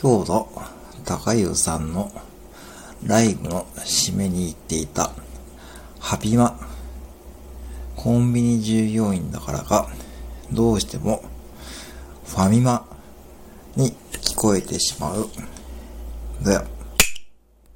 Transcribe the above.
今日の高湯さんのライブの締めに行っていたハピマコンビニ従業員だからかどうしてもファミマに聞こえてしまう。だよ。